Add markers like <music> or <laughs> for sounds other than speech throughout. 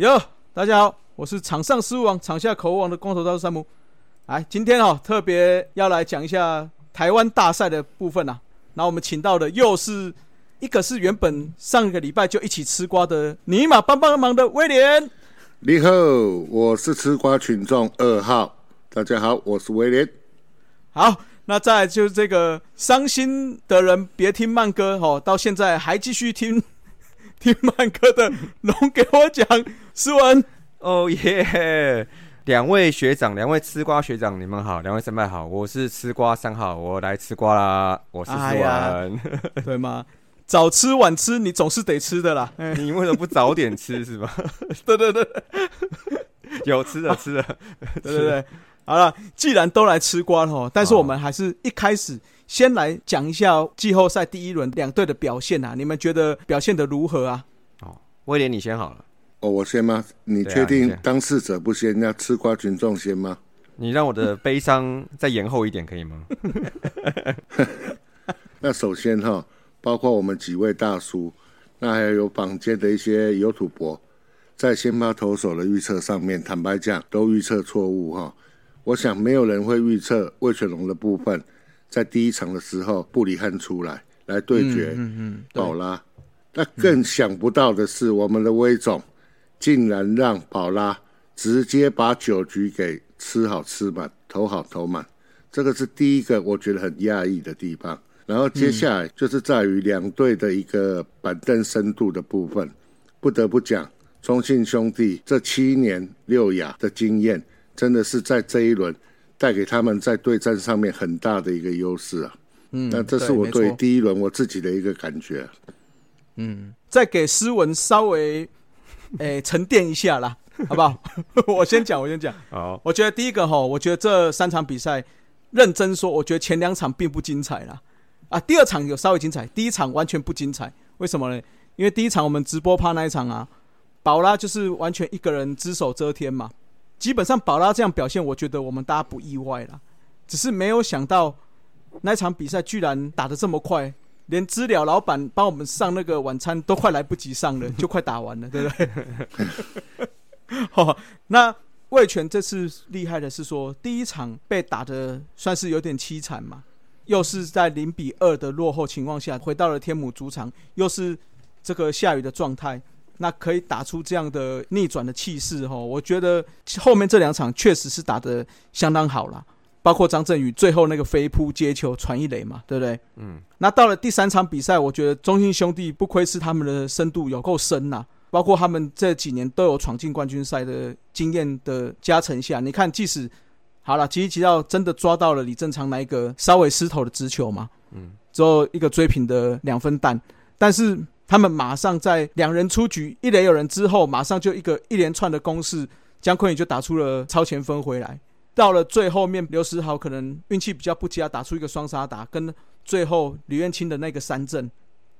哟，大家好，我是场上失误王、场下口误王的光头大叔山姆。来，今天哦，特别要来讲一下台湾大赛的部分啊。然后我们请到的又是一个是原本上个礼拜就一起吃瓜的尼玛帮帮忙的威廉。你好，我是吃瓜群众二号。大家好，我是威廉。好，那再来就是这个伤心的人别听慢歌哦，到现在还继续听听慢歌的龙给我讲诗文。哦耶！两位学长，两位吃瓜学长，你们好，两位神派好，我是吃瓜三号，我来吃瓜啦，我是吃完，对吗？早吃晚吃，你总是得吃的啦。<laughs> 你为什么不早点吃是吧？<laughs> 对对对，有吃的吃的，<laughs> 对对对。好了，既然都来吃瓜了，但是我们还是一开始先来讲一下季后赛第一轮两队的表现啊，你们觉得表现的如何啊？哦，威廉你先好了。哦，我先吗？你确定当事者不先，要吃瓜群众先吗？你让我的悲伤再延后一点可以吗？<laughs> 那首先哈，包括我们几位大叔，那还有坊间的一些有土博，在先发投手的预测上面，坦白讲都预测错误哈。我想没有人会预测魏全龙的部分，在第一场的时候布里汉出来来对决宝拉，那更想不到的是我们的威总。竟然让宝拉直接把九局给吃好吃满，投好投满，这个是第一个我觉得很讶异的地方。然后接下来就是在于两队的一个板凳深度的部分，不得不讲，中信兄弟这七年六亚的经验，真的是在这一轮带给他们在对战上面很大的一个优势啊。嗯，那这是我对第一轮我自己的一个感觉。嗯，再给诗文稍微。诶，沉淀一下啦，<laughs> 好不好？<laughs> 我先讲，我先讲。好，我觉得第一个哈，我觉得这三场比赛，认真说，我觉得前两场并不精彩啦。啊，第二场有稍微精彩，第一场完全不精彩。为什么呢？因为第一场我们直播趴那一场啊，宝拉就是完全一个人只手遮天嘛。基本上宝拉这样表现，我觉得我们大家不意外啦。只是没有想到那场比赛居然打得这么快。连知了老板帮我们上那个晚餐都快来不及上了，就快打完了，<laughs> 对不对？<laughs> 好，那魏权这次厉害的是说，第一场被打的算是有点凄惨嘛，又是在零比二的落后情况下回到了天母主场，又是这个下雨的状态，那可以打出这样的逆转的气势哈。我觉得后面这两场确实是打得相当好了。包括张振宇最后那个飞扑接球传一垒嘛，对不对？嗯。那到了第三场比赛，我觉得中信兄弟不愧是他们的深度有够深呐。包括他们这几年都有闯进冠军赛的经验的加成下，你看，即使好了，吉吉吉到真的抓到了李正昌那一个稍微失头的直球嘛，嗯，之后一个追平的两分弹，但是他们马上在两人出局一垒有人之后，马上就一个一连串的攻势，姜昆宇就打出了超前分回来。到了最后面，刘思豪可能运气比较不佳，打出一个双杀打，跟最后吕彦青的那个三振，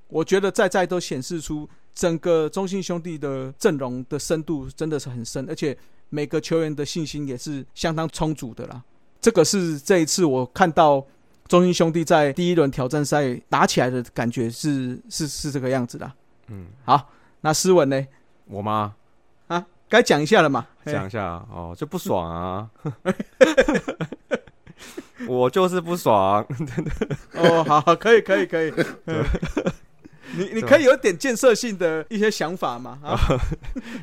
我觉得在在都显示出整个中信兄弟的阵容的深度真的是很深，而且每个球员的信心也是相当充足的啦。这个是这一次我看到中英兄弟在第一轮挑战赛打起来的感觉是是是这个样子的。嗯，好，那诗文呢？我吗？啊该讲一下了嘛？讲一下哦，就不爽啊！<laughs> 我就是不爽。<laughs> 哦，好，可以，可以，可以。<laughs> 你你可以有点建设性的一些想法嘛？啊，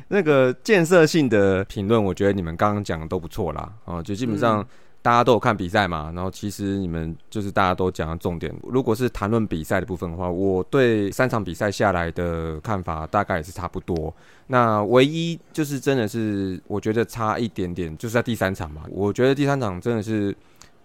那个建设性的评论，我觉得你们刚刚讲的都不错啦。哦，就基本上。大家都有看比赛嘛，然后其实你们就是大家都讲的重点。如果是谈论比赛的部分的话，我对三场比赛下来的看法大概也是差不多。那唯一就是真的是我觉得差一点点，就是在第三场嘛。我觉得第三场真的是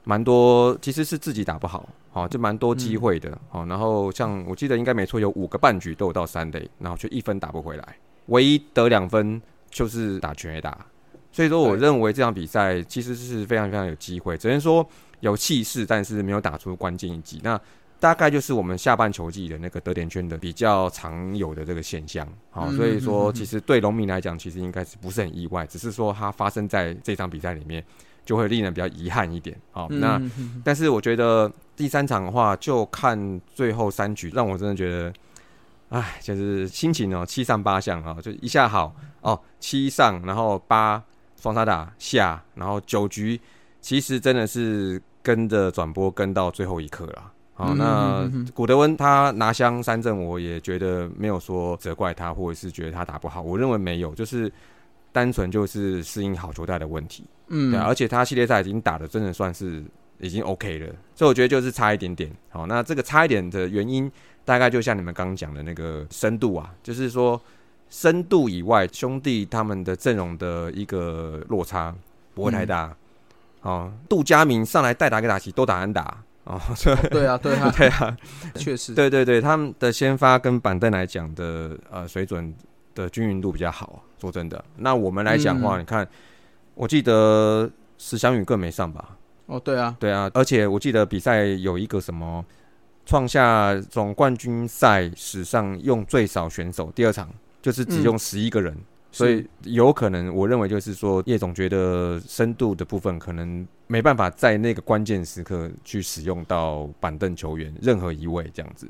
蛮多，其实是自己打不好，好就蛮多机会的，好。然后像我记得应该没错，有五个半局都有到三垒，然后却一分打不回来，唯一得两分就是打全垒打。所以说，我认为这场比赛其实是非常非常有机会，只能说有气势，但是没有打出关键一击。那大概就是我们下半球季的那个得点圈的比较常有的这个现象。好，所以说其实对农民来讲，其实应该是不是很意外，只是说它发生在这场比赛里面，就会令人比较遗憾一点。好，那但是我觉得第三场的话，就看最后三局，让我真的觉得。哎，就是心情哦，七上八下啊，就一下好哦，七上，然后八双杀打下，然后九局，其实真的是跟着转播跟到最后一刻了。好，那古德温他拿香三振，我也觉得没有说责怪他，或者是觉得他打不好，我认为没有，就是单纯就是适应好球带的问题。嗯，对，而且他系列赛已经打的真的算是已经 OK 了，所以我觉得就是差一点点。好，那这个差一点的原因，大概就像你们刚刚讲的那个深度啊，就是说深度以外，兄弟他们的阵容的一个落差不会太大。哦，杜佳明上来代打给打起都打安打。哦，对啊，对啊，对啊，<laughs> <laughs> 确实，对对对，他们的先发跟板凳来讲的呃水准的均匀度比较好。说真的，那我们来讲话，你看，我记得石祥宇更没上吧？哦，对啊，对啊，而且我记得比赛有一个什么创下总冠军赛史上用最少选手，第二场就是只用十一个人。所以有可能，我认为就是说，叶总觉得深度的部分可能没办法在那个关键时刻去使用到板凳球员任何一位这样子。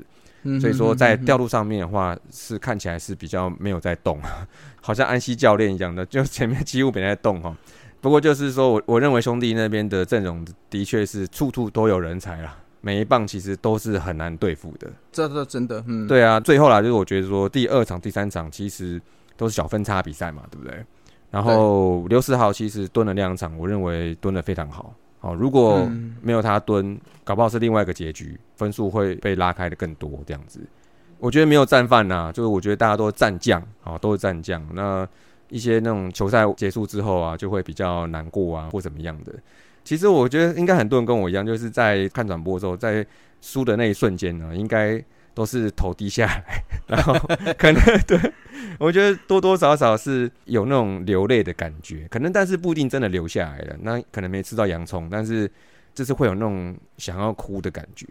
所以说在调度上面的话，是看起来是比较没有在动，<laughs> 好像安西教练一样的，就前面几乎没在动哈。不过就是说我我认为兄弟那边的阵容的确是处处都有人才啦，每一棒其实都是很难对付的。这这真的，嗯，对啊。最后啦，就是我觉得说第二场、第三场其实。都是小分差比赛嘛，对不对？然后刘世豪其实蹲了两场，我认为蹲的非常好。哦，如果没有他蹲，搞不好是另外一个结局，分数会被拉开的更多这样子。我觉得没有战犯呐，就是我觉得大家都是战将，哦，都是战将。那一些那种球赛结束之后啊，就会比较难过啊，或怎么样的。其实我觉得应该很多人跟我一样，就是在看转播的时候，在输的那一瞬间呢，应该。都是头低下来，然后可能对我觉得多多少少是有那种流泪的感觉，可能但是不一定真的流下来了。那可能没吃到洋葱，但是就是会有那种想要哭的感觉。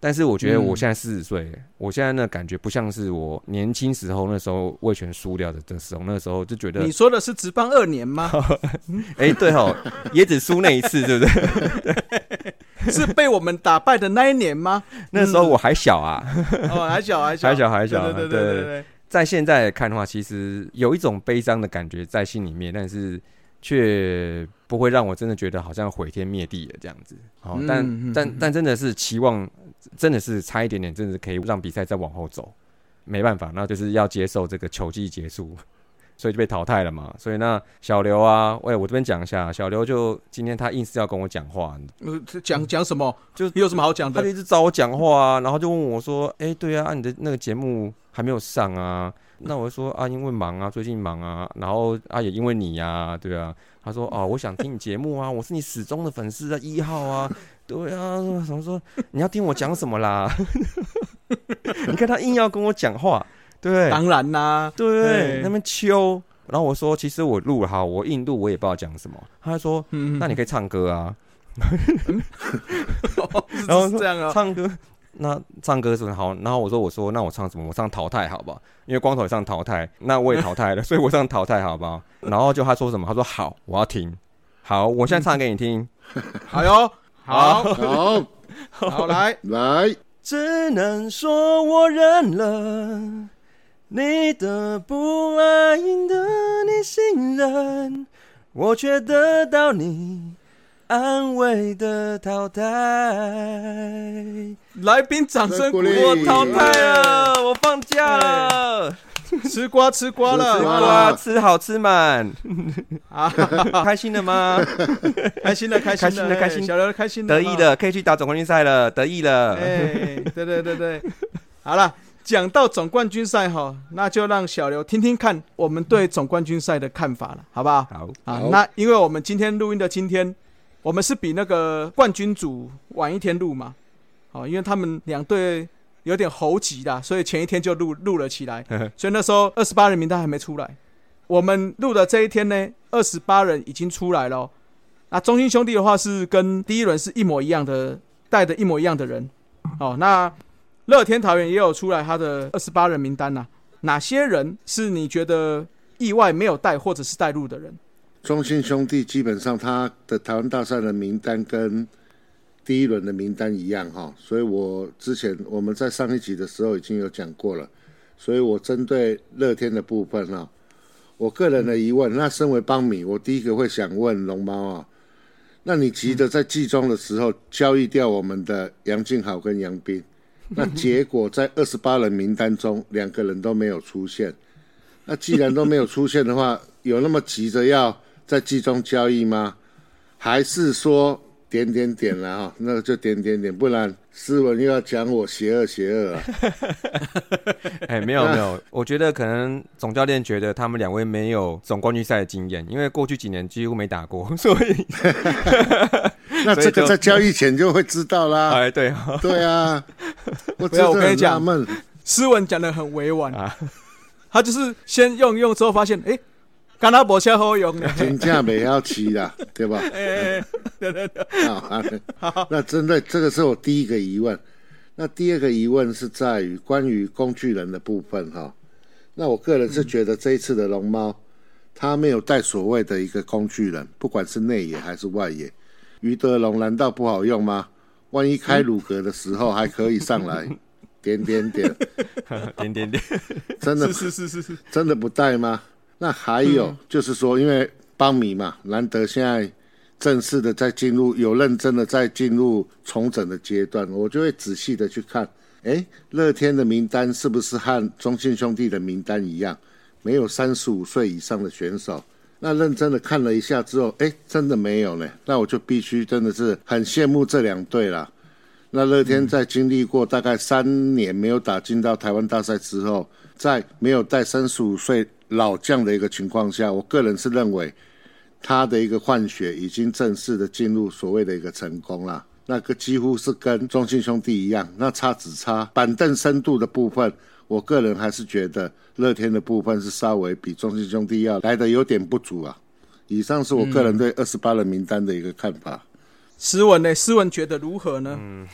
但是我觉得我现在四十岁，我现在那感觉不像是我年轻时候那时候魏权输掉的的时候，那时候就觉得你说的是直棒二年吗？<laughs> 哎，对哦，也只输那一次，对不对？<laughs> 是被我们打败的那一年吗？那时候我还小啊，哦，还小，还小，还小，还小。对对对对，在现在看的话，其实有一种悲伤的感觉在心里面，但是却不会让我真的觉得好像毁天灭地的这样子。好，但但但真的是期望，真的是差一点点，真的是可以让比赛再往后走。没办法，那就是要接受这个球季结束。<laughs> 所以就被淘汰了嘛。所以那小刘啊，喂，我这边讲一下，小刘就今天他硬是要跟我讲话，讲讲什么？就你有什么好讲的？他就一直找我讲话啊，然后就问我说：“哎，对啊，你的那个节目还没有上啊？”那我就说：“啊，因为忙啊，最近忙啊。”然后啊，也因为你呀，对啊。他说：“哦，我想听你节目啊，我是你始终的粉丝啊，一号啊，对啊。”什么说？你要听我讲什么啦？<laughs> 你看他硬要跟我讲话。对，当然啦，对，那边秋，然后我说，其实我录了哈，我印度我也不知道讲什么，他说，嗯那你可以唱歌啊，<laughs> <laughs> 然后这样啊，唱歌，那唱歌是好，然后我说，我说，那我唱什么？我唱淘汰好不好？因为光头也上淘汰，那我也淘汰了，所以我上淘汰好不好？<laughs> 然后就他说什么？他说好，我要听，好，我现在唱给你听，好哟，好，好，好，来来，只能说我认了。你的不爱，赢得你信任，我却得到你安慰的淘汰。来宾掌声鼓励！我淘汰了，我放假了，吃瓜吃瓜了，吃瓜吃好吃满啊！开心了吗？开心了，开心了，开心，小刘开心，得意了，可以去打总冠军赛了，得意了。哎，对对对对，好了。讲到总冠军赛哈，那就让小刘听听看我们对总冠军赛的看法了，好不好？好啊。那因为我们今天录音的今天，我们是比那个冠军组晚一天录嘛，哦，因为他们两队有点猴急的，所以前一天就录录了起来。<laughs> 所以那时候二十八人名单还没出来，我们录的这一天呢，二十八人已经出来了。那中心兄弟的话是跟第一轮是一模一样的，带的一模一样的人。哦，那。乐天桃园也有出来他的二十八人名单呐，哪些人是你觉得意外没有带或者是带入的人？中信兄弟基本上他的台湾大赛的名单跟第一轮的名单一样哈，所以我之前我们在上一集的时候已经有讲过了，所以我针对乐天的部分啊，我个人的疑问，那身为邦米，我第一个会想问龙猫啊，那你急着在季中的时候交易掉我们的杨敬豪跟杨斌，<laughs> 那结果在二十八人名单中两个人都没有出现，那既然都没有出现的话，有那么急着要在集中交易吗？还是说？点点点了哈，那个就点点点，不然斯文又要讲我邪恶邪恶啊！<laughs> 哎，没有没有，我觉得可能总教练觉得他们两位没有总冠军赛的经验，因为过去几年几乎没打过，<laughs> 所以 <laughs> 那这个在交易前就会知道啦。哎，对对啊，我有我跟你讲，斯文讲的很委婉啊，他就是先用用之后发现，哎。干他无啥好用的，真正没要骑啦，<laughs> 对吧？哎，对对对，<laughs> 好，那针对这个是我第一个疑问。那第二个疑问是在于关于工具人的部分哈。那我个人是觉得这一次的龙猫，他没有带所谓的一个工具人，不管是内野还是外野。于德龙难道不好用吗？万一开鲁格的时候还可以上来，点 <laughs> 点点，点点点，真的是是是是，真的不带吗？那还有就是说，因为邦米嘛，难得现在正式的在进入有认真的在进入重整的阶段，我就会仔细的去看，哎，乐天的名单是不是和中信兄弟的名单一样，没有三十五岁以上的选手？那认真的看了一下之后，哎，真的没有呢。那我就必须真的是很羡慕这两队了。那乐天在经历过大概三年没有打进到台湾大赛之后，在没有带三十五岁。老将的一个情况下，我个人是认为他的一个换血已经正式的进入所谓的一个成功了。那个几乎是跟中信兄弟一样，那差只差板凳深度的部分，我个人还是觉得乐天的部分是稍微比中信兄弟要来的有点不足啊。以上是我个人对二十八人名单的一个看法。斯文呢？斯文觉得如何呢？嗯，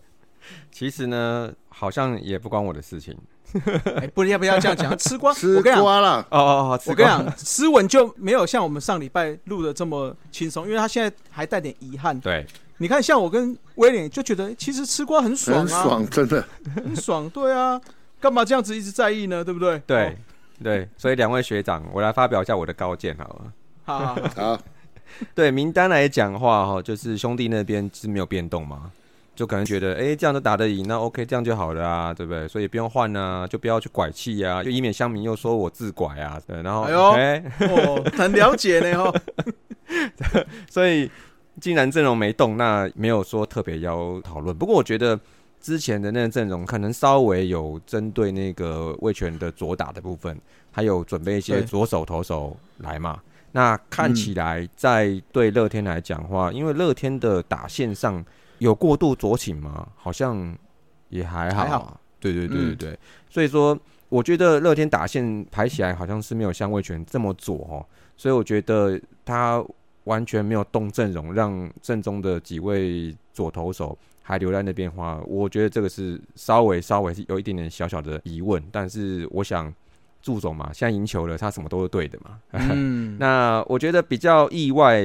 <laughs> 其实呢，好像也不关我的事情。<laughs> 哎，不要不要这样讲，<laughs> 吃瓜，吃瓜了。哦哦哦，我跟你讲，斯文就没有像我们上礼拜录的这么轻松，因为他现在还带点遗憾。对，你看，像我跟威廉就觉得，其实吃瓜很爽啊，爽，真的很爽。对啊，干嘛这样子一直在意呢？对不对？对对，所以两位学长，我来发表一下我的高见，好了。好好，<laughs> 对名单来讲话哈，就是兄弟那边是没有变动吗？就可能觉得，哎，这样都打得赢，那 OK，这样就好了啊，对不对？所以不用换啊，就不要去拐气啊，就以免乡民又说我自拐啊。对，然后，哎呦，很了解呢哈。<laughs> 所以，既然阵容没动，那没有说特别要讨论。不过，我觉得之前的那个阵容可能稍微有针对那个魏权的左打的部分，还有准备一些左手投手来嘛。那看起来在对乐天来讲话，因为乐天的打线上。有过度左倾吗？好像也还好啊。对对对对对，所以说我觉得乐天打线排起来好像是没有像魏权这么左哦，所以我觉得他完全没有动阵容，让正中的几位左投手还留在那边话，我觉得这个是稍微稍微是有一点点小小的疑问，但是我想。祝总嘛，现在赢球了，他什么都是对的嘛。嗯，<laughs> 那我觉得比较意外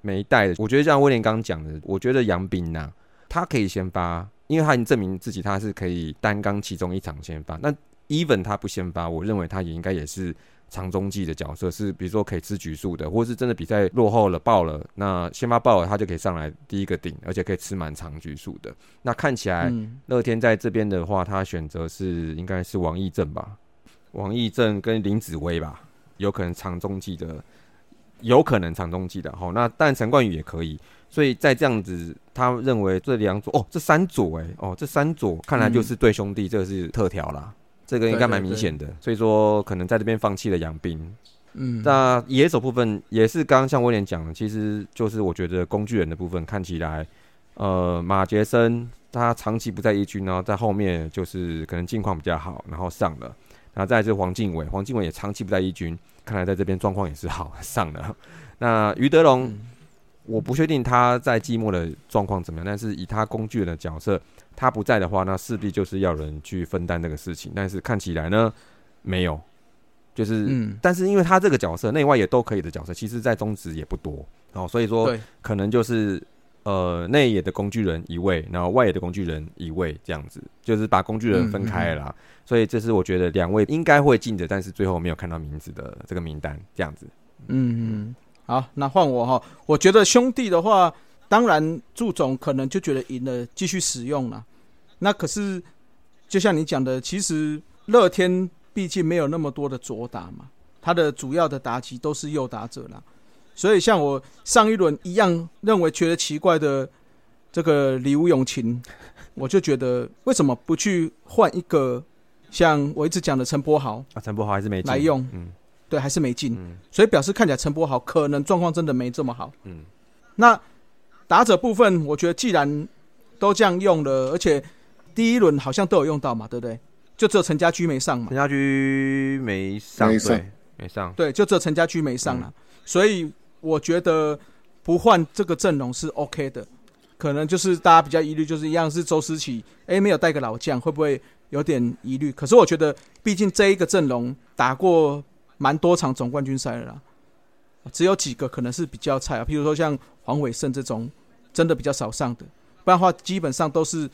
没带的，我觉得像威廉刚刚讲的，我觉得杨斌呐，他可以先发，因为他已经证明自己他是可以单刚其中一场先发。那 even 他不先发，我认为他也应该也是长中继的角色，是比如说可以吃局数的，或是真的比赛落后了爆了，那先发爆了，他就可以上来第一个顶，而且可以吃满长局数的。那看起来乐天在这边的话，他选择是应该是王义正吧。王义正跟林子威吧，有可能长中继的，有可能长中继的。好，那但陈冠宇也可以。所以在这样子，他认为这两组哦，这三组哎哦，这三组看来就是对兄弟，这个是特调啦，这个应该蛮明显的。所以说，可能在这边放弃了杨斌。嗯，那野手部分也是刚刚像威廉讲的，其实就是我觉得工具人的部分看起来，呃，马杰森他长期不在一军，然后在后面就是可能近况比较好，然后上了。然后再是黄敬伟，黄敬伟也长期不在一军，看来在这边状况也是好 <laughs> 上了。那于德龙，我不确定他在季末的状况怎么样，但是以他工具人的角色，他不在的话，那势必就是要人去分担这个事情。但是看起来呢，没有，就是，嗯但是因为他这个角色内外也都可以的角色，其实在中职也不多哦，所以说可能就是呃内野的工具人一位，然后外野的工具人一位，这样子就是把工具人分开了啦。所以这是我觉得两位应该会进的，但是最后没有看到名字的这个名单，这样子。嗯，嗯，好，那换我哈。我觉得兄弟的话，当然祝总可能就觉得赢了，继续使用了。那可是就像你讲的，其实乐天毕竟没有那么多的左打嘛，他的主要的打击都是右打者啦。所以像我上一轮一样认为觉得奇怪的这个李武永琴，我就觉得为什么不去换一个像我一直讲的陈柏豪啊，陈柏豪还是没进来用？嗯对，还是没进。嗯所以表示看起来陈柏豪可能状况真的没这么好。嗯，那打者部分，我觉得既然都这样用了，而且第一轮好像都有用到嘛，对不对？就只有陈家驹没上嘛陈，家驹没上，没上对，没上。对，就只有陈家驹没上了，所以我觉得不换这个阵容是 OK 的。可能就是大家比较疑虑，就是一样是周思齐，哎，没有带个老将，会不会有点疑虑？可是我觉得，毕竟这一个阵容打过蛮多场总冠军赛了啦，只有几个可能是比较菜啊，譬如说像黄伟胜这种，真的比较少上的，不然的话基本上都是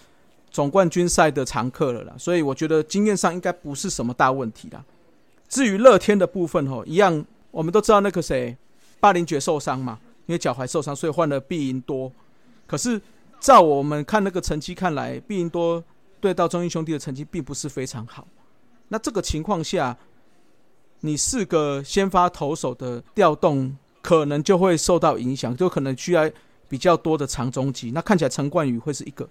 总冠军赛的常客了啦。所以我觉得经验上应该不是什么大问题啦。至于乐天的部分吼，一样我们都知道那个谁，巴林爵受伤嘛，因为脚踝受伤，所以换了毕银多。可是照我们看那个成绩看来，毕银多对到中英兄弟的成绩并不是非常好。那这个情况下，你四个先发投手的调动可能就会受到影响，就可能需要比较多的长中击。那看起来陈冠宇会是一个，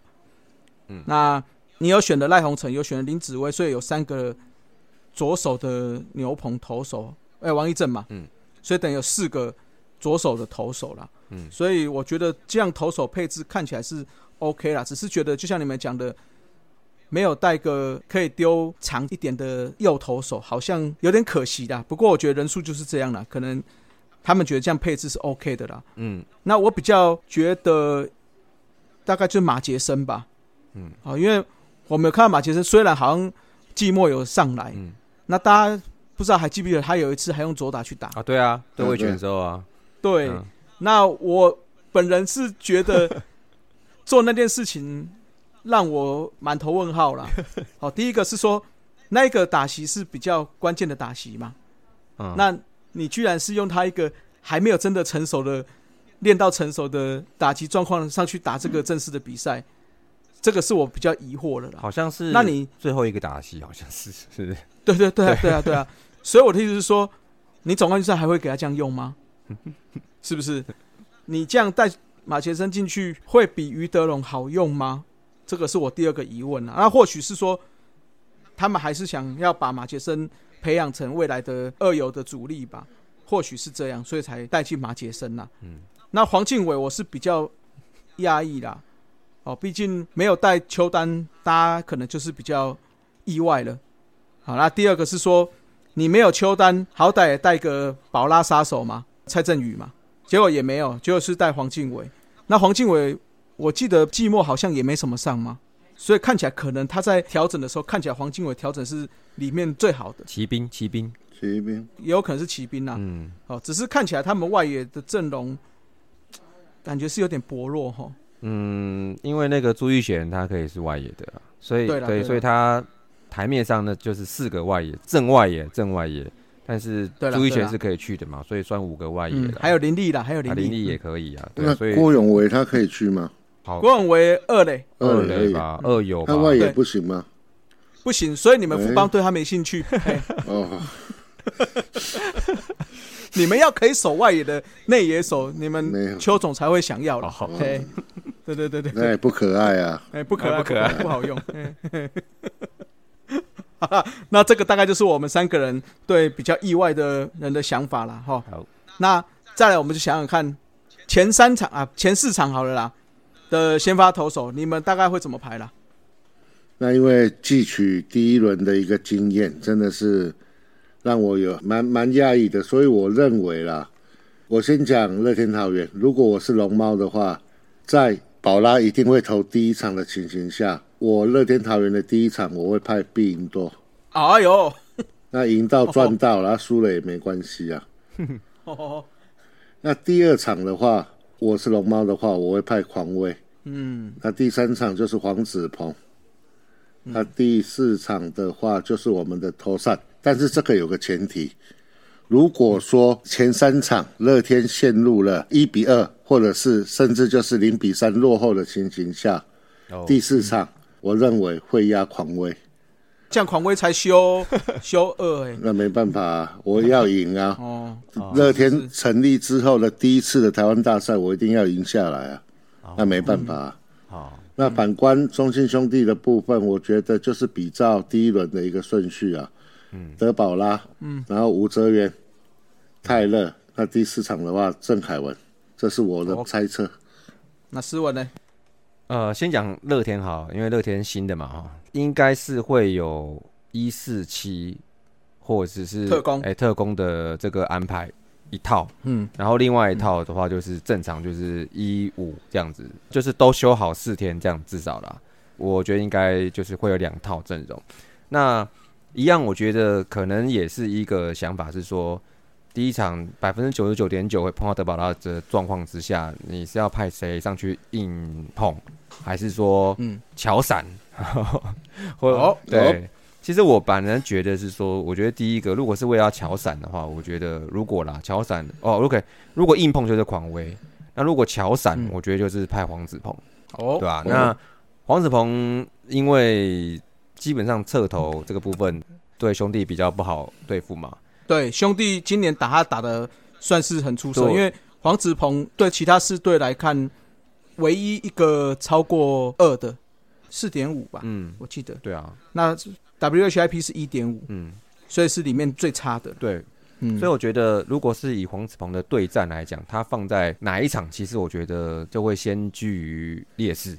嗯那你有选的赖鸿成，有选的林子威，所以有三个左手的牛棚投手，哎、王一正嘛，嗯，所以等于有四个左手的投手啦。嗯所以我觉得这样投手配置看起来是 OK 啦，只是觉得就像你们讲的，没有带个可以丢长一点的右投手，好像有点可惜啦。不过我觉得人数就是这样啦，可能他们觉得这样配置是 OK 的啦。嗯那我比较觉得大概就是马杰森吧，嗯，啊，因为我们有看到马杰森，虽然好像季末有上来，嗯那大家不知道还记不记得他有一次还用左打去打，啊，对啊，对嗯卫权的时候啊，对，嗯。那我本人是觉得做那件事情让我满头问号啦。<laughs> 好，第一个是说那个打席是比较关键的打席嘛，嗯，那你居然是用他一个还没有真的成熟的练到成熟的打击状况上去打这个正式的比赛，这个是我比较疑惑的啦。好像是那你最后一个打戏好像是 <laughs> 是。对对对啊对啊对啊，所以我的意思是说，你总冠军赛还会给他这样用吗？<laughs> 是不是？你这样带马杰森进去，会比于德龙好用吗？这个是我第二个疑问啊。那或许是说，他们还是想要把马杰森培养成未来的二游的主力吧？或许是这样，所以才带进马杰森呐。嗯，那黄敬伟我是比较压抑啦。哦，毕竟没有带邱丹，大家可能就是比较意外了。好，那第二个是说，你没有邱丹，好歹也带个宝拉杀手嘛，蔡振宇嘛，结果也没有，结果是带黄敬伟。那黄敬伟，我记得季末好像也没什么上嘛，所以看起来可能他在调整的时候，看起来黄敬伟调整是里面最好的，骑兵骑兵，骑兵。也有可能是骑兵啊。嗯，哦，只是看起来他们外野的阵容感觉是有点薄弱哈。嗯，因为那个朱玉贤他可以是外野的啊，所以对，对对所以他台面上呢就是四个外野，正外野，正外野，但是朱玉贤是可以去的嘛，所以算五个外野嗯，了。还有林立啦，还有林立，啊林立也可以啊，那对，所以郭永维他可以去吗？好郭永维二垒二垒而已，垒吧，二有吧他，外野不行吗？不行，所以你们富邦对他没兴趣。<laughs> 哦，<laughs> 你们要可以守外野的内野手，你们有邱总才会想要了。好，对对对对对，那也不可爱啊。哎，不可爱，啊不可爱不好用。<laughs> 那这个大概就是我们三个人对比较意外的人的想法了哈。好，那再来我们就想想看，前三场啊，前四场好了啦的先发投手，你们大概会怎么排啦？那因为汲取第一轮的一个经验，真的是让我有蛮蛮讶异的，所以我认为啦，我先讲乐天桃园，如果我是龙猫的话，在宝拉一定会投第一场的情形下，我乐天桃园的第一场我会派必赢多，哎呦，<laughs> 那赢到赚到，然后输了也没关系啊。哦 <laughs> 那第二场的话，我是龙猫的话，我会派狂威。嗯，那第三场就是黄子鹏，那第四场的话就是我们的投散，但是这个有个前提，如果说前三场乐天陷入了一比二，或者是甚至就是零比三落后的情形下，哦。第四场我认为会压狂威，这样狂威才修 <laughs> 修二哎、那没办法、啊，我要赢啊！哦，乐天成立之后的第一次的台湾大赛，我一定要赢下来啊！那没办法、啊。好，那反观中信兄弟的部分，我觉得就是比照第一轮的一个顺序啊，嗯，德保拉，嗯，然后吴哲源、泰勒，那第四场的话，郑凯文，这是我的猜测。那斯文呢？呃，先讲乐天好，因为乐天新的嘛哈，应该是会有一四七或者是特工。哎、特工的这个安排一套，嗯，然后另外一套的话就是正常就是一五这样子，就是都修好四天这样至少啦，我觉得应该就是会有两套阵容。那一样，我觉得可能也是一个想法是说，第一场百分之九十九点九会碰到德保拉的状况之下，你是要派谁上去硬碰，还是说嗯乔闪？<laughs> 或哦对，其实我本人觉得是说，我觉得第一个，如果是为了要乔闪的话，我觉得如果啦，乔闪哦，OK，如果硬碰就是狂威，那如果乔闪，嗯。我觉得就是派黄子鹏，哦，对吧、哦。那黄子鹏因为基本上侧头这个部分对兄弟比较不好对付嘛，对，兄弟今年打他打的算是很出色，因为黄子鹏对其他四队来看，唯一一个超过二的四点五吧，嗯，我记得。对啊，那 WHIP 是一点五，嗯，所以是里面最差的。对，嗯，所以我觉得，如果是以黄子鹏的对战来讲，他放在哪一场，其实我觉得就会先居于劣势。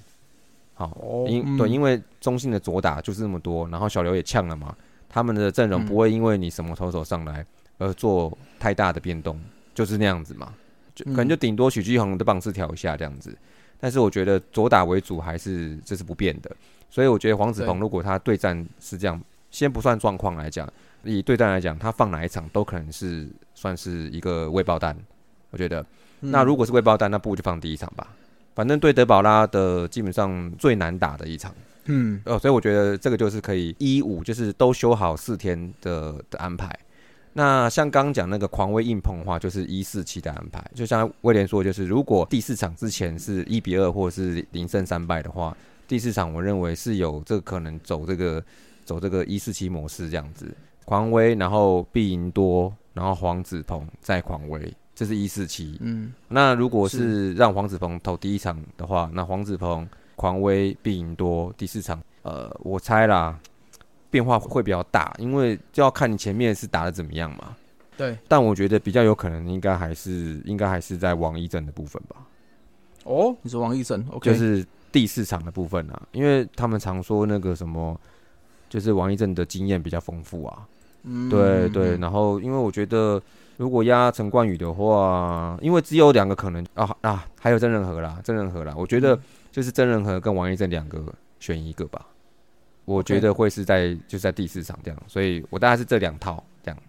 好，哦因、嗯对，因为中信的左打就是那么多，然后小刘也呛了嘛，他们的阵容嗯不会因为你什么投手上来而做太大的变动，就是那样子嘛，就可能嗯就顶多许继宏的棒次调一下这样子。但是我觉得左打为主还是这是不变的，所以我觉得黄子鹏如果他对战是这样，先不算状况来讲，以对战来讲，他放哪一场都可能是算是一个未爆弹。我觉得，嗯那如果是未爆弹，那不如就放第一场吧。反正对德保拉的基本上最难打的一场嗯哦，所以我觉得这个就是可以一五，就是都修好四天的的安排。那像刚刚讲那个狂威硬碰的话，就是一四七的安排。就像威廉说，就是如果第四场之前是一比二或者是零胜三败的话，第四场我认为是有这个可能走这个走这个一四七模式这样子。狂威，然后必赢多，然后黄子鹏再狂威，这是一四七。嗯，那如果是让黄子鹏投第一场的话，那黄子鹏、狂威、必赢多第四场，呃，我猜啦，变化会比较大，因为就要看你前面是打的怎么样嘛。对，但我觉得比较有可能，应该还是应该还是在王一正的部分吧，哦，你说王一正，OK，就是第四场的部分啊，因为他们常说那个什么，就是王一正的经验比较丰富啊。嗯对对，然后因为我觉得如果压陈冠宇的话，因为只有两个可能啊啊，还有郑仁和啦，郑仁和啦，我觉得就是郑仁和跟王一正两个选一个吧，我觉得会是在就在第四场这样，所以我大概是这两套这样。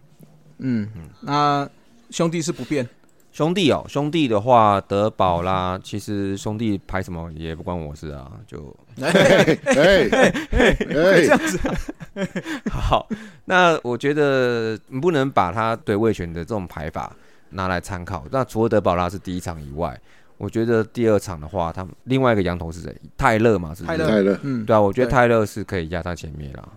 嗯，那兄弟是不变，兄弟哦，兄弟的话，德保啦，其实兄弟排什么也不关我事啊，就 <laughs> 哎哎哎，好，那我觉得你不能把他对魏权的这种排法拿来参考。那除了德保拉是第一场以外，我觉得第二场的话，他们另外一个羊头是谁？泰勒嘛，是不是？泰勒泰勒，嗯，对啊，我觉得泰勒是可以压在前面啦。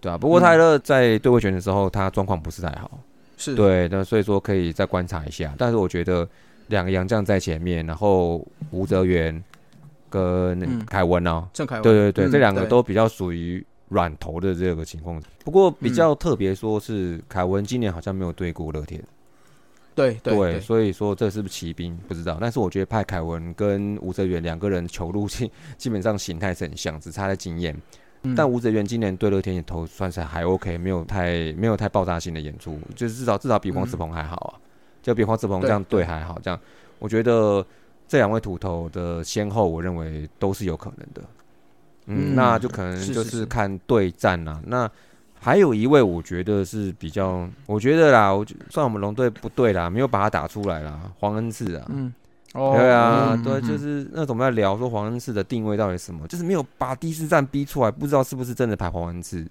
对啊，不过泰勒在对魏权的时候，他状况不是太好。是，对，那所以说可以再观察一下。但是我觉得两个洋将在前面，然后吴泽源跟嗯凯文哦、郑凯文，对对对，嗯这两个都比较属于软投的这个情况。不过比较特别说是凯文今年好像没有对过乐天，对对对，所以说这是不是骑兵不知道。但是我觉得派凯文跟吴泽源两个人球路基基本上形态是很像，只差在经验。嗯。但吴泽源今年对乐天也投算是还 OK，没有太没有太爆炸性的演出，就是至少至少比黄子鹏还好啊，就比黄子鹏这样对。还好。这样。我觉得这两位土头的先后，我认为都是有可能的。嗯，嗯那就可能就是看对战啦、那还有一位，我觉得是比较，我觉得啦，我就算我们龙队不对啦，没有把他打出来啦，黄恩赐啊，嗯，哦对啊，对，就是那种我们在聊说黄恩赐的定位到底是什么，就是没有把第四站逼出来，不知道是不是真的排黄恩赐，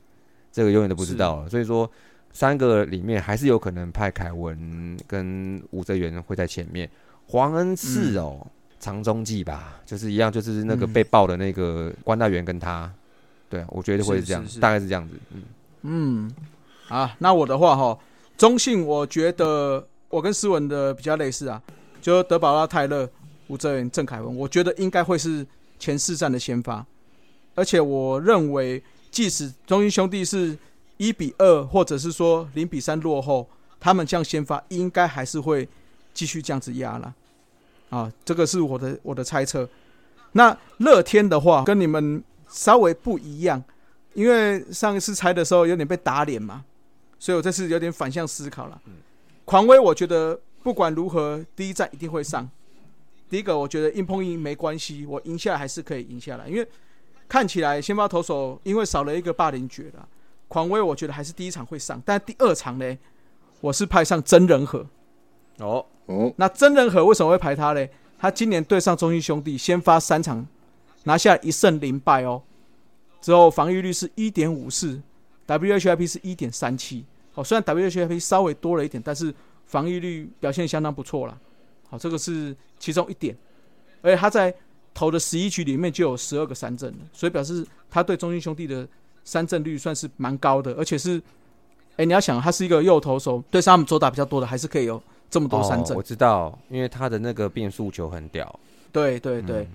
这个永远都不知道了。所以说，三个里面还是有可能派凯文跟吴泽元会在前面，黄恩赐哦，长中继吧，就是一样，就是那个嗯。被爆的那个关大元跟他，对，我觉得会是是这样，是是。大概是这样子，嗯，嗯，啊，那我的话哈，中信我觉得我跟思文的比较类似啊，就德保拉、泰勒、吴哲源、郑凯文，我觉得应该会是前四战的先发，而且我认为，即使中英兄弟是一比二，或者是说零比三落后，他们这样先发，应该还是会继续这样子压了。啊，这个是我的我的猜测。那乐天的话，跟你们稍微不一样。因为上一次猜的时候有点被打脸嘛，所以我这次有点反向思考了。狂威，我觉得不管如何，第一站一定会上。第一个，我觉得硬碰硬没关系，我赢下来还是可以赢下来，因为看起来先发投手因为少了一个霸凌爵了，狂威我觉得还是第一场会上，但第二场呢，我是派上真人和。哦，哦，那真人和为什么会排他嘞？他今年对上中信兄弟，先发三场，拿下一胜零败哦。之后防御率是一点五四，WHIP 是一点三七。好，虽然 WHIP 稍微多了一点，但是防御率表现相当不错了。好，这个是其中一点。而且他在投的十一局里面就有十二个三振了，所以表示他对中信兄弟的三振率算是蛮高的，而且是，哎，你要想他是一个右投手，对上他们左打比较多的，还是可以有这么多三振哦。我知道，因为他的那个变速球很屌，对对对，嗯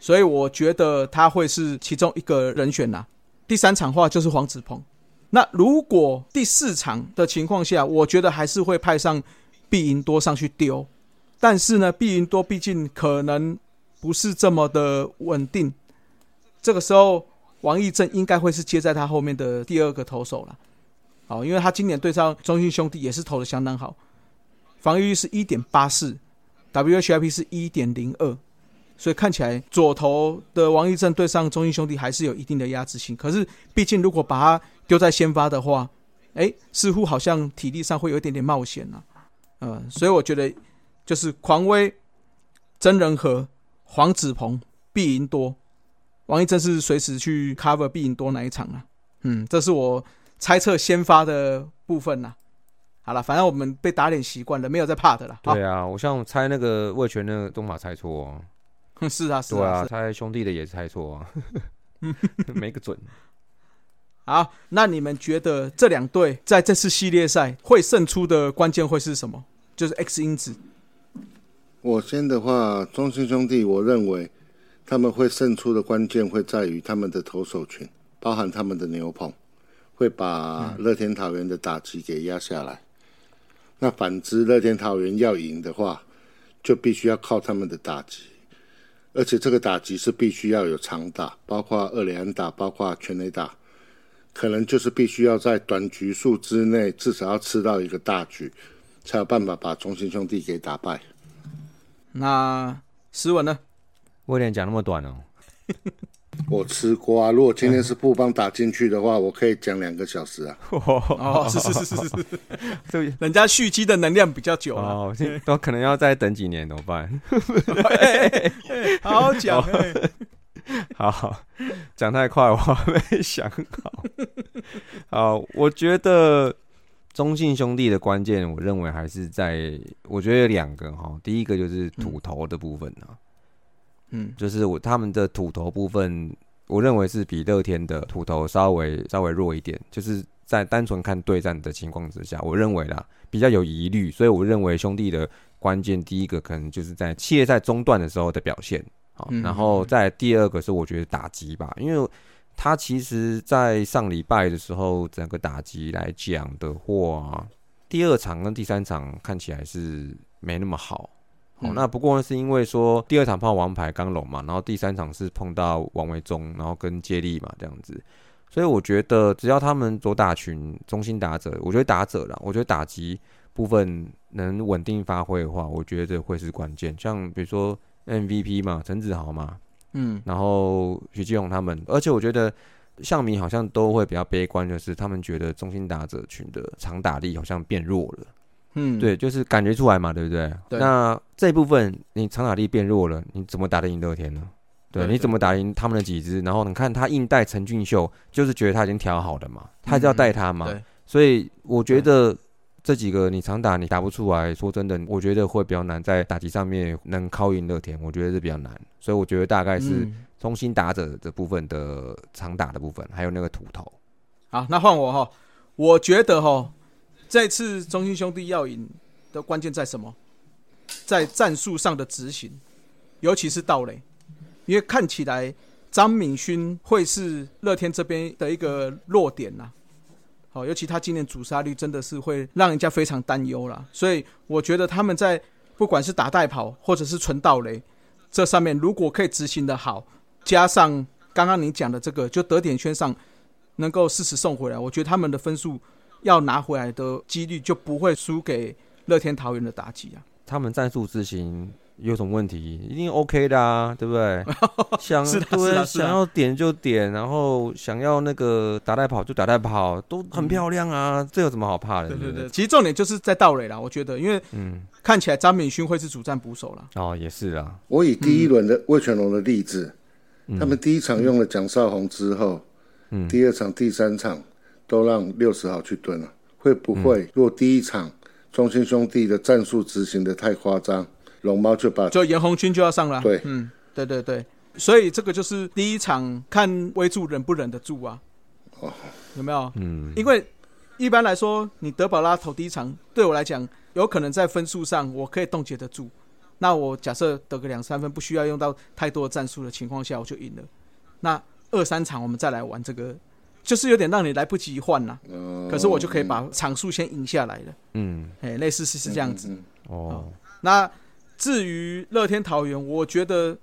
所以我觉得他会是其中一个人选呐、第三场话就是黄子鹏。那如果第四场的情况下，我觉得还是会派上毕云多上去丢，但是呢，毕云多毕竟可能不是这么的稳定，这个时候王义正应该会是接在他后面的第二个投手了。好，因为他今年对上中信兄弟也是投的相当好，防御率是一点八四，WHIP 是一点零二。所以看起来左投的王义正对上中信兄弟还是有一定的压制性。可是毕竟如果把他丢在先发的话，哎，似乎好像体力上会有一点点冒险啊、呃，所以我觉得就是狂威、真人和、黄子鹏、必赢多，王义正是随时去 cover 必赢多那一场啊。嗯，这是我猜测先发的部分呐、好了，反正我们被打脸习惯了，没有在怕的啦。好对啊，我像我猜那个魏权那个东马猜错、哦，<laughs> 是啊，是啊，是啊。猜兄弟的也猜错啊，<laughs> 没个准。<laughs> 好，那你们觉得这两队在这次系列赛会胜出的关键会是什么？就是 X 因子。我先的话，中信兄弟，我认为他们会胜出的关键会在于他们的投手群，包含他们的牛棚，会把乐天桃园的打击给压下来。那反之，乐天桃园要赢的话，就必须要靠他们的打击，而且这个打击是必须要有长打，包括二连打，包括全垒打，可能就是必须要在短局数之内，至少要吃到一个大局，才有办法把中心兄弟给打败。那斯文呢？威廉讲那么短哦，<laughs> 我吃瓜啊，如果今天是布邦打进去的话，我可以讲两个小时啊。哦，是是是是是是，这 <laughs> 人家蓄积的能量比较久啊，哦，都可能要再等几年，怎么办？<laughs> 好好讲。哎 <laughs> 好，讲太快，我还没想好。好，我觉得中信兄弟的关键，我认为还是在，我觉得有两个哈。第一个就是土头的部分啊，嗯就是我他们的土头部分，我认为是比乐天的土头稍微稍微弱一点，就是在单纯看对战的情况之下，我认为啦比较有疑虑，所以我认为兄弟的关键第一个可能就是在企业赛中段的时候的表现，好，嗯然后再第二个是我觉得打击吧，因为他其实在上礼拜的时候，整个打击来讲的话，第二场跟第三场看起来是没那么好。哦，嗯那不过呢是因为说第二场碰王牌刚龙嘛，然后第三场是碰到王维忠，然后跟接力嘛这样子，所以我觉得只要他们左打群中心打者，我觉得打者啦，我觉得打击部分能稳定发挥的话，我觉得会是关键。像比如说 MVP 嘛，陈子豪嘛，嗯然后许继荣他们，而且我觉得象迷好像都会比较悲观，就是他们觉得中心打者群的长打力好像变弱了。嗯，对，就是感觉出来嘛，对不对？对那这一部分你长打力变弱了，你怎么打得赢乐天呢？对，对你怎么打赢他们的几支？然后你看他硬带陈俊秀，就是觉得他已经调好了嘛，他就要带他嘛。对，所以我觉得这几个你长打你打不出来，说真的，我觉得会比较难在打击上面能靠赢乐天，我觉得是比较难。所以我觉得大概是嗯中心打者这部分的长打的部分，还有那个土头。好，那换我哈，我觉得哈，这次中信兄弟要赢的关键在什么？在战术上的执行，尤其是盗垒，因为看起来张敏勋会是乐天这边的一个弱点呐、好，尤其他今年主杀率真的是会让人家非常担忧啦。所以我觉得他们在不管是打带跑或者是纯盗垒这上面，如果可以执行的好，加上刚刚你讲的这个，就得点圈上能够适时送回来，我觉得他们的分数要拿回来的几率就不会输给乐天桃园的打击啊。他们战术执行有什么问题？一定 OK 的啊，对不对？<laughs> 想是的对是的是的想要点就点，然后想要那个打带跑就打带跑，都很漂亮啊，这有什么好怕的？对对对，其实重点就是在道垒啦，我觉得，因为嗯，看起来张敏勋会是主战捕手啦。哦，也是啊，我以第一轮的魏全龙的例子，嗯他们第一场用了蒋少红之后，嗯第二场、第三场都让六十号去蹲了，会不嗯会？如果第一场中心兄弟的战术执行的太夸张，龙猫就把就严红军就要上了。对嗯，对对对，所以这个就是第一场看威助忍不忍得住啊。哦有没有？嗯，因为一般来说，你德保拉投第一场，对我来讲，有可能在分数上我可以冻结得住。那我假设得个两三分，不需要用到太多的战术的情况下，我就赢了。那二三场我们再来玩这个，就是有点让你来不及换啦。呃可是我就可以把场数先赢下来了。嗯，哎、类似是是这样子。嗯哦，那至于乐天桃园，我觉得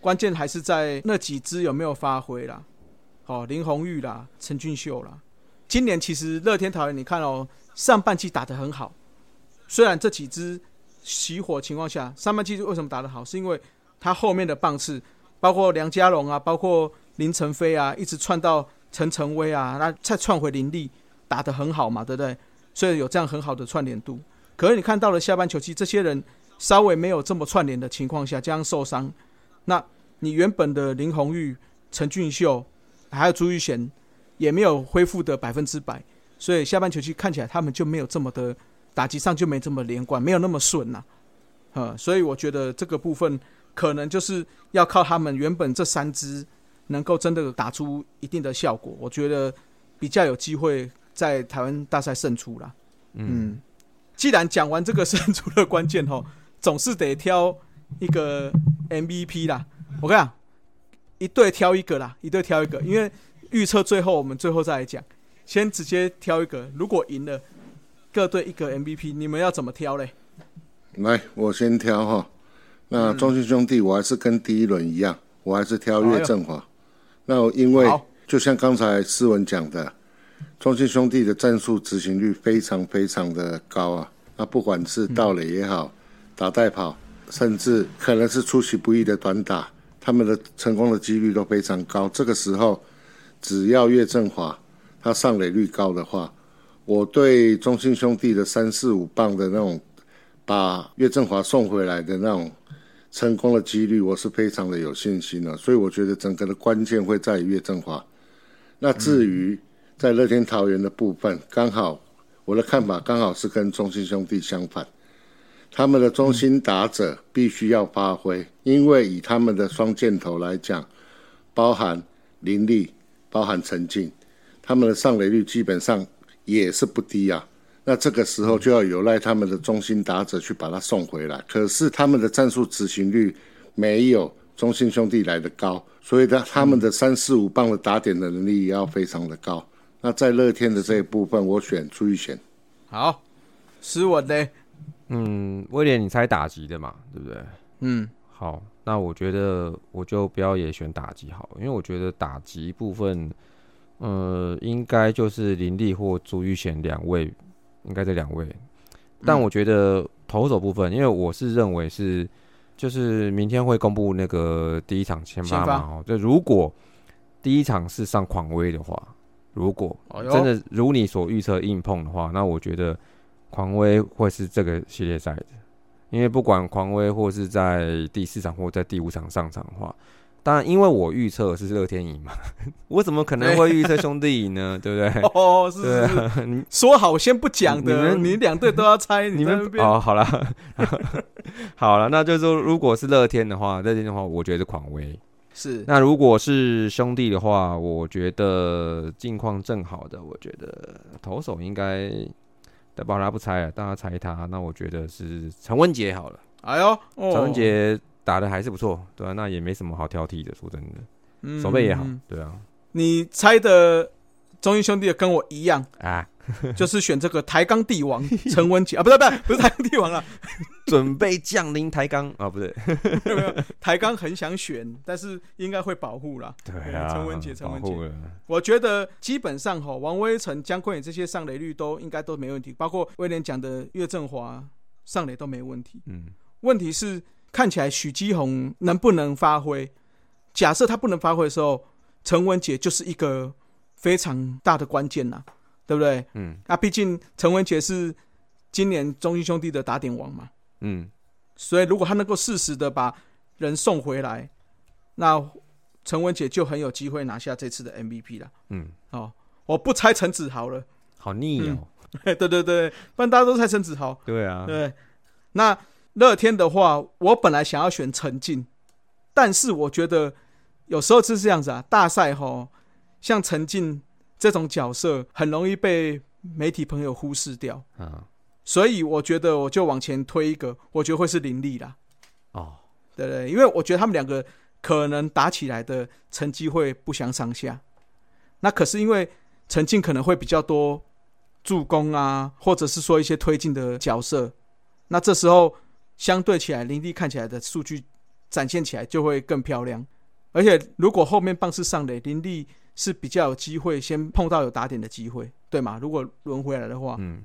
关键还是在那几支有没有发挥啦。哦，林红玉啦，陈俊秀啦。今年其实乐天桃园，你看哦，上半季打得很好，虽然这几支熄火情况下，上半季为什么打得好？是因为他后面的棒次，包括梁家龙啊，包括林晨飞啊，一直串到陈晨威啊，那再串回林立，打得很好嘛，对不对？所以有这样很好的串联度。可是你看到了下半球期，这些人稍微没有这么串联的情况下，这样受伤，那你原本的林红玉、陈俊秀还有朱玉贤也没有恢复的百分之百，所以下半球期看起来他们就没有这么的打击上就没这么连贯，没有那么顺呐、呃，所以我觉得这个部分可能就是要靠他们原本这三支能够真的打出一定的效果，我觉得比较有机会在台湾大赛胜出啦。嗯，既然讲完这个胜出的关键吼，<laughs> 总是得挑一个 MVP 啦。我跟你讲，一队挑一个啦，一队挑一个，因为预测最后我们最后再来讲，先直接挑一个。如果赢了，各队一个 MVP，你们要怎么挑嘞？来，我先挑哈。那中信兄弟，我还是跟第一轮一样，我还是挑岳振华。那因为就像刚才思文讲的，中信兄弟的战术执行率非常非常的高啊。那不管是盗垒也好，打带跑，甚至可能是出其不意的短打，他们的成功的几率都非常高。这个时候，只要岳振华他上垒率高的话，我对中信兄弟的三四五棒的那种把岳振华送回来的那种成功的几率，我是非常的有信心的。所以我觉得整个的关键会在于岳振华。那至于在乐天桃园的部分，刚好我的看法刚好是跟中信兄弟相反，他们的中心打者必须要发挥，因为以他们的双箭头来讲，包含林立、包含陈静，他们的上垒率基本上也是不低啊。那这个时候就要有赖他们的中心打者去把他送回来，可是他们的战术执行率没有中心兄弟来的高，所以呢，他们的三四五棒的打点的能力也要非常的高。那在乐天的这一部分，我选朱玉贤。好，斯文呢，嗯，威廉，你猜打击的嘛，对不对？嗯，好，那我觉得我就不要也选打击好了，因为我觉得打击部分，呃，应该就是林立或朱玉贤两位，应该这两位。但我觉得投手部分，因为我是认为是，就是明天会公布那个第一场签发。嘛，哦，就如果第一场是上狂威的话，如果真的如你所预测硬碰的话，那我觉得狂威会是这个系列赛的，因为不管狂威或是在第四场或在第五场上场的话，当然因为我预测是乐天赢嘛，<laughs> 我怎么可能会预测兄弟赢呢？对不对？<laughs> 哦，是对是是，啊，你说好先不讲的，你们你两队都要猜，你们哦，好了，<laughs> 好了，那就是说，如果是乐天的话，乐天的话，我觉得是狂威。是那如果是兄弟的话，我觉得近况正好的，我觉得投手应该，但巴拉不猜了，大家猜他，那我觉得是陈文杰好了。哎呦，哦陈文杰打的还是不错，对啊，那也没什么好挑剔的，说真的，嗯手背也好嗯，对啊，你猜的中英兄弟的跟我一样，啊，<laughs> 就是选这个抬杠帝王陈文杰。啊，不是不是不是抬杠帝王啊，<laughs> 准备降临抬杠啊，不对，<laughs> 抬杠很想选，但是应该会保护啦。对啊，陈文杰陈文杰。我觉得基本上哈，王威成、江坤宇这些上垒率都应该都没问题，包括威廉讲的岳振华上垒都没问题。嗯。问题是看起来许基宏能不能发挥？假设他不能发挥的时候，陈文杰就是一个非常大的关键呐，对不对？嗯。啊，毕竟陈文杰是今年中英兄弟的打点王嘛，嗯，所以如果他能够适时的把人送回来，那陈文杰就很有机会拿下这次的 MVP 了。嗯，哦，我不猜陈子豪了，好腻哦，<laughs> 对对对，不然大家都猜陈子豪。对啊，对，那乐天的话，我本来想要选陈进，但是我觉得有时候是这样子啊，大赛吼，像陈进这种角色很容易被媒体朋友忽视掉，啊，所以我觉得我就往前推一个，我觉得会是林立啦，哦，对对？因为我觉得他们两个可能打起来的成绩会不相上下。那可是因为陈进可能会比较多助攻啊，或者是说一些推进的角色，那这时候相对起来，林立看起来的数据展现起来就会更漂亮。而且如果后面棒是上垒，林立是比较有机会先碰到有打点的机会，对吗？如果轮回来的话，嗯，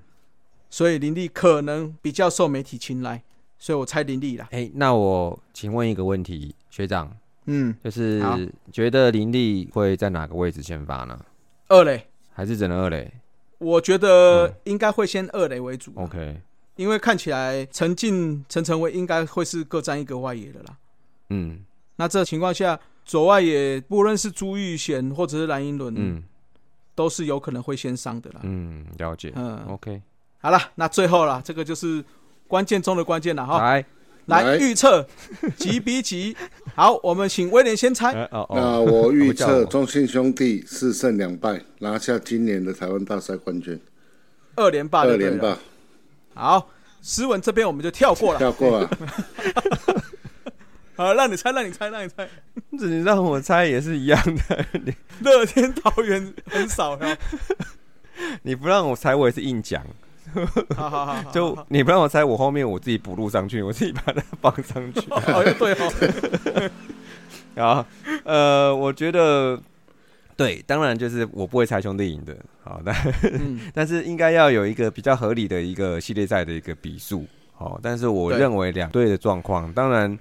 所以林立可能比较受媒体青睐，所以我猜林立啦。哎，那我请问一个问题，学长，嗯，就是好觉得林立会在哪个位置先发呢？二垒。还是只能二垒我觉得应该会先二垒为主、？OK，因为看起来陈进、陈晨威应该会是各占一个外野的啦。嗯那这情况下，左外野不论是朱玉贤或者是蓝英伦，嗯都是有可能会先上的啦。嗯，了解。嗯，OK，好了，那最后了，这个就是关键中的关键了哈。来，来来预测几比几？好，我们请威廉先猜。那哦，我预测中信兄弟四胜两败，拿下今年的台湾大赛冠军，二连霸二连霸。好，诗文这边我们就跳过了。跳过了，<laughs> 好，让你猜，让你猜，让你猜。你让我猜也是一样的，你乐天桃园很少哟。<laughs> 你不让我猜，我也是硬讲。好好好好，就你不让我猜，我后面我自己补录上去，我自己把它放上去。哦，对哦，<laughs> 好，呃，我觉得对，当然就是我不会猜兄弟赢的。好，但嗯，<laughs> 但是应该要有一个比较合理的一个系列赛的一个比数。好，但是我认为两队的状况，当然，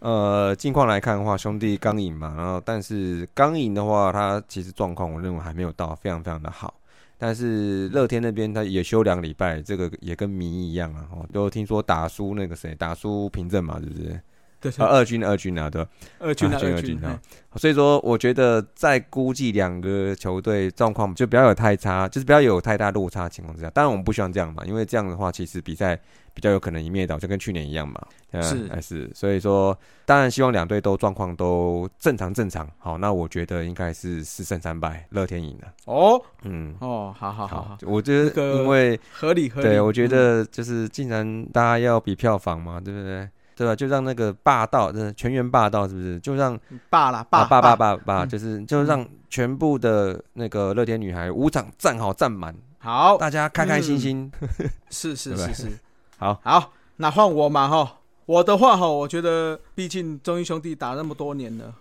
呃，近况来看的话，兄弟刚赢嘛，然后但是刚赢的话，他其实状况我认为还没有到非常非常的好。但是乐天那边他也休两个礼拜，这个也跟迷一样啊，哦，都听说打输那个谁，打输凭证嘛，是不是？对啊，二军二军啊，对吧，二军啊，二军二军啊，所以说我觉得在估计两个球队状况就不要有太差，就是不要有太大落差的情况之下，当然我们不希望这样嘛，因为这样的话其实比赛比较有可能一面倒，就跟去年一样嘛，呃是。还是，所以说当然希望两队都状况都正常正常，好，那我觉得应该是四胜三败，乐天赢了，哦？嗯，哦，好好好好，我觉得这个因为合理合理。对我觉嗯。得就是既然大家要比票房嘛，对不对？对吧？就让那个霸道，真的全员霸道，是不是？就让霸啦霸啊霸霸霸，霸就是就让全部的那个乐天女孩五场站好站满，好，大家开开心心。<laughs> 是 <laughs> 是是是，<laughs> 好，好，那换我嘛哈。我的话哈，我觉得毕竟中英兄弟打那么多年了，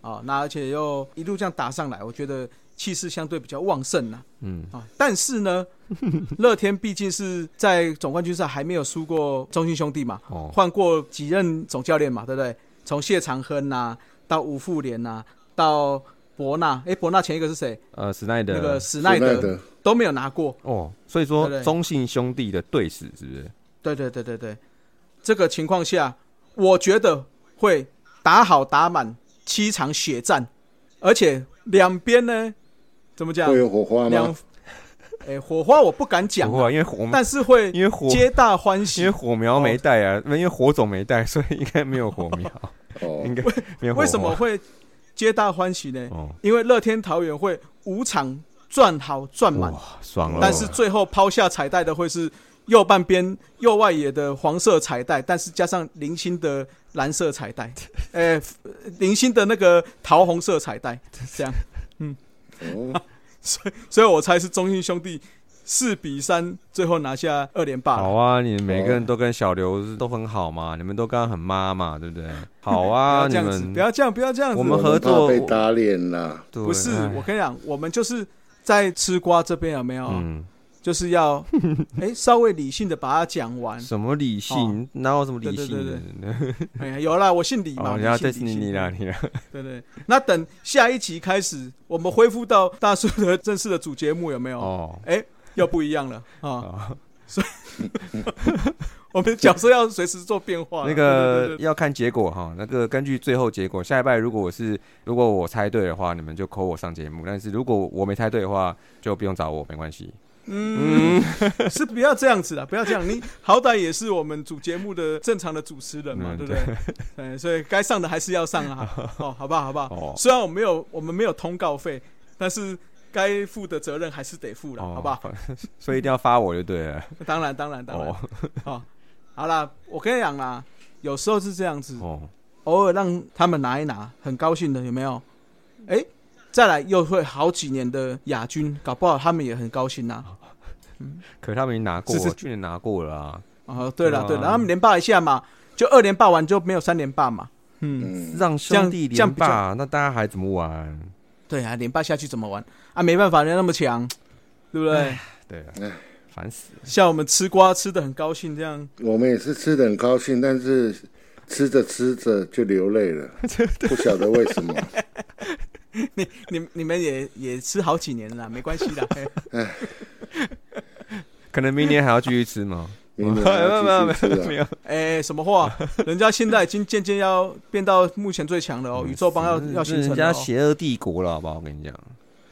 啊，那而且又一路这样打上来，我觉得气势相对比较旺盛呐。嗯啊，但是呢，<laughs> 乐天毕竟是在总冠军赛还没有输过中信兄弟嘛，哦，换过几任总教练嘛，对不对？从谢长亨呐、到吴富连呐、到伯纳，诶，伯纳前一个是谁？呃，史奈德那个史奈德，德都没有拿过。哦，所以说对对中信兄弟的队史是不是？对对对对对，这个情况下，我觉得会打好打满七场血战，而且两边呢，怎么讲会？有火花两吗？，哎，火花我不敢讲因为火但是会因为火皆大欢喜因为。火苗没带啊，因为火种没带，<laughs> 所以应该没有火苗，哦应，该没有火。为什么会皆大欢喜呢？哦，因为乐天桃园会五场赚好赚满，哇，爽了！但是最后抛下彩带的会是右半边右外野的黄色彩带，但是加上零星的蓝色彩带，呃，<laughs> 零星的那个桃红色彩带，这样，哦，所以所以我猜是中信兄弟四比三最后拿下二连霸。好啊，你们每个人都跟小刘都很好嘛，你们都刚刚很妈嘛，对不对？好啊，<laughs> 你不要这样子，们不要这样，不要这样子。我们合作被打脸了。对不是哎我跟你讲，我们就是在吃瓜这边有没有？嗯，就是要 <laughs> 哎稍微理性的把它讲完。什么理性？哪有什么理性对的？<laughs> 哎呀，有啦，我姓李嘛，你要你你啦，你啦，对对，那等下一集开始，我们恢复到大叔的正式的主节目有没有？哦，哎、又不一样了啊！哦 <laughs> 我们角色要随时做变化。那个对对对要看结果哈，那个根据最后结果，下一拜如果我是如果我猜对的话，你们就扣我上节目；但是如果我没猜对的话，就不用找我，没关系。嗯，<laughs> 是不要这样子的，不要这样。你好歹也是我们主节目的正常的主持人嘛，嗯对不对？对，所以该上的还是要上啊。<laughs> 哦，好不好？好不好？哦虽然我没有我们没有通告费，但是该负的责任还是得负了，哦，好不好？<laughs> 所以一定要发我就对了。当然，当然，当然。哦哦，好啦，我跟你讲啦，有时候是这样子，哦，偶尔让他们拿一拿，很高兴的，有没有？哎、再来又会好几年的亚军，搞不好他们也很高兴呐、<laughs> 可他们已经拿过是是了，去年拿过了啊。哦，对了对啊对了，他们连霸一下嘛，就二连霸完就没有三连霸嘛。嗯，嗯，让兄弟连霸，那大家还怎么玩？对啊，连霸下去怎么玩啊？没办法，人家那么强，对不对？对啊唉，烦死了。像我们吃瓜吃的很高兴，这样我们也是吃的很高兴，但是吃着吃着就流泪了，<laughs> 不晓得为什么。<laughs> 你你你们也也吃好几年了啦，没关系的。<laughs> 可能明年还要继续吃吗？<laughs> 明年还要继续吃啊没有，哎、什么话？人家现在已经渐渐要变到目前最强了哦，宇宙帮要要形人成了、哦。家邪恶帝国了，好不好？我跟你讲，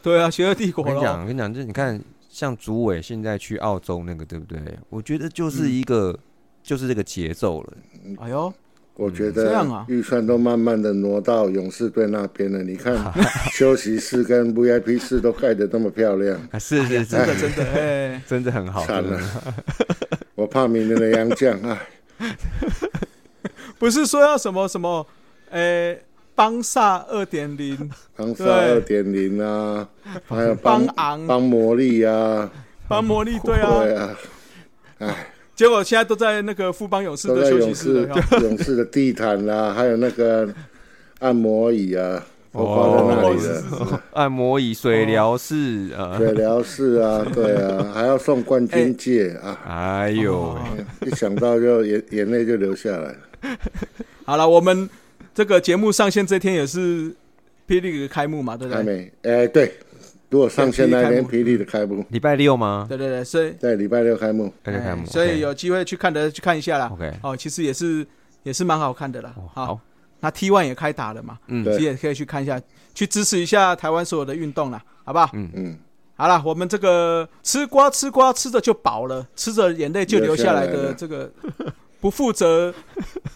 对啊，邪恶帝国。我跟你讲，我跟你讲，就是你看，像竹伟现在去澳洲那个，对不对？我觉得就是一个，就是这个节奏了。哎呦，我觉得预算都慢慢的挪到勇士队那边了。你看 <laughs> 休息室跟 VIP 室都盖得那么漂亮，啊，是是真的，真的，哎，真的很好，惨了。<laughs> 我怕明年的杨将啊，<laughs> 不是说要什么什么，哎，邦萨二点零，邦萨二点零啊，还有邦邦昂。邦魔力啊，邦魔力对啊，哎，结果现在都在那个富邦勇士都在的休息勇士室 <laughs> 勇士的地毯啊、<laughs> 还有那个按摩椅啊，都放在那里哦。按摩椅、水疗室，呃，水疗室啊，<laughs> 对啊，还要送冠军戒啊，哎呦一想到就眼眼泪就流下来了。好了，我们这个节目上线这天也是霹雳的开幕嘛，对不对？还没，哎，对，如果上线那天霹雳的开幕，礼拜六吗？对对对，所以在礼拜六开幕，大家开幕，哎所以有机会去看的去看一下啦。OK，哦，其实也是也是蛮好看的啦。哦好，那 T One 也开打了嘛，嗯。实也可以去看一下，去支持一下台湾所有的运动啦，好不好？嗯。嗯，好了，我们这个吃瓜吃瓜吃着就饱了，吃着眼泪就流下来的这个不负责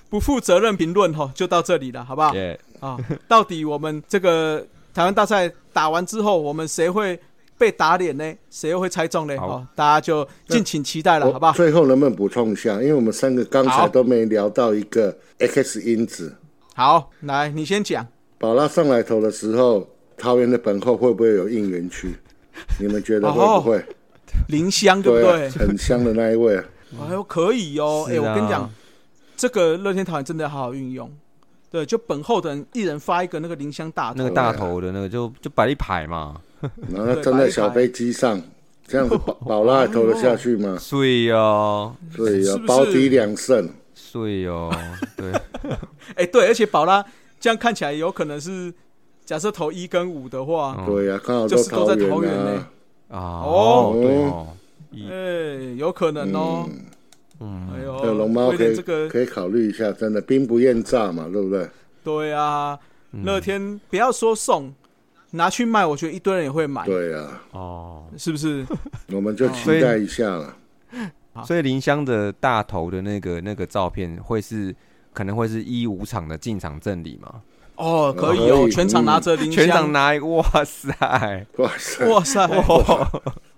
不负责任评论哈，就到这里了，好不好？耶，啊，到底我们这个台湾大赛打完之后，我们谁会被打脸呢？谁又会猜中呢？好哦，大家就敬请期待了，好不好？最后能不能补充一下？因为我们三个刚才都没聊到一个 X 因子。好，来你先讲。宝拉上来投的时候，桃园的本后会不会有应援区？你们觉得会不会？林香对不对啊？，很香的那一位啊。哎呦，可以哦！哎、我跟你讲，这个乐天桃园真的要好好运用。对，就本后的人一人发一个那个林香大头，那个大头的那个就就摆一排嘛，<laughs> 然后他站在小飞机上，这样子 <laughs> 宝宝拉还投得下去吗？<laughs> 碎哦，所以要是不是？保底两胜。碎哦，对，哎、对，而且宝拉这样看起来有可能是，假设投一跟五的话，嗯。对呀、刚好就是都在桃桃园呢。啊，哦。哦，对哎，有可能哦。龙猫可以这个可以考虑一下，真的兵不厌诈嘛，对不对？对啊，嗯。乐天不要说送，拿去卖，我觉得一堆人也会买，对啊，哦，是不是？<laughs> 我们就期待一下了。所以林香的大头的那个那个照片会是可能会是一五场的进场赠礼吗？哦，可以，哦全场拿着林香全场，拿一个，<laughs> 哇塞，哇塞，哇塞，哇，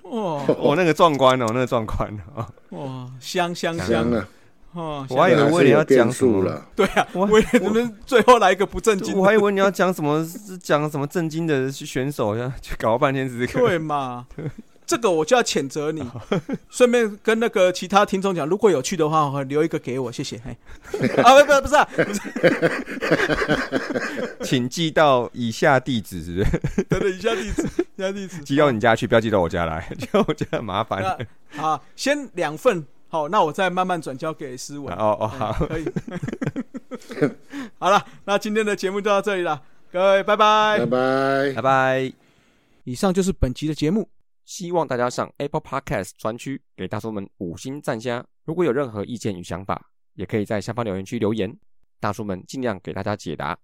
哇。我那个壮观哦，那个壮观哦，哇，香香香。香啊！哦，我还以为还威廉要讲什么了，对啊，我威廉你们最后来一个不正经的，我还以为你要讲什么，是讲什么正经的选手，呀，就搞了半天只是这个。对嘛？这个我就要谴责你，<laughs> 顺便跟那个其他听众讲，如果有去的话，留一个给我，谢谢。嘿，<laughs> 啊，不不不是啊，不是，<laughs> 请寄到以下地址，是不是？等等以下地址，以下地址，寄到你家去，不要寄到我家来，寄到我家很麻烦。那好，先两份，好，那我再慢慢转交给思文。哦哦好，可以。<laughs> 好了，那今天的节目就到这里了，各位拜拜。拜拜拜。拜。以上就是本集的节目，希望大家上 Apple Podcast 专区给大叔们五星赞加。如果有任何意见与想法，也可以在下方留言区留言，大叔们尽量给大家解答。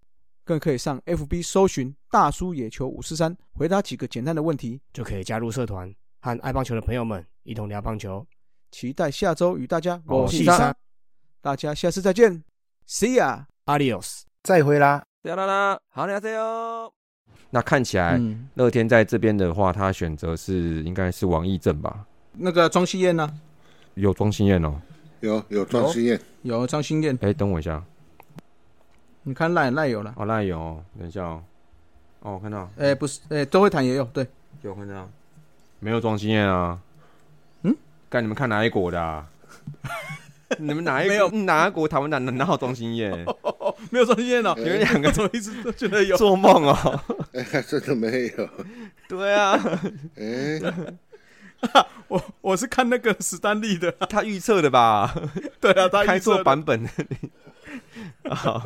更可以上 FB 搜寻“大叔野球五四三”，回答几个简单的问题。就可以加入社团，和爱棒球的朋友们一同聊棒球。期待下周与大家我是三是三大家下次再见，See ya。，Adios。再会啦。啦啦啦，好，大家哟。那看起来嗯，乐天在这边的话，他选择是应该是王义正吧？那个庄心燕呢？有庄心燕哦。有有庄心燕，有张心燕，哎，等我一下，你看赖赖有了，哦，赖有哦，等一下哦。哦，我看到，哎，不是，哎，周慧谈也有，对，有看到，没有庄心燕啊。嗯，干你们看哪一国的、啊？<laughs> 你们哪一没有哪一国台湾哪哪哪有庄心燕？<laughs> 没有庄心燕哦，你们两个怎么一直都觉得有？做梦哦。<laughs> 真的没有。对啊，哎，我我是看那个史丹利的，他预测的吧？对啊，他开错预测的版本。好，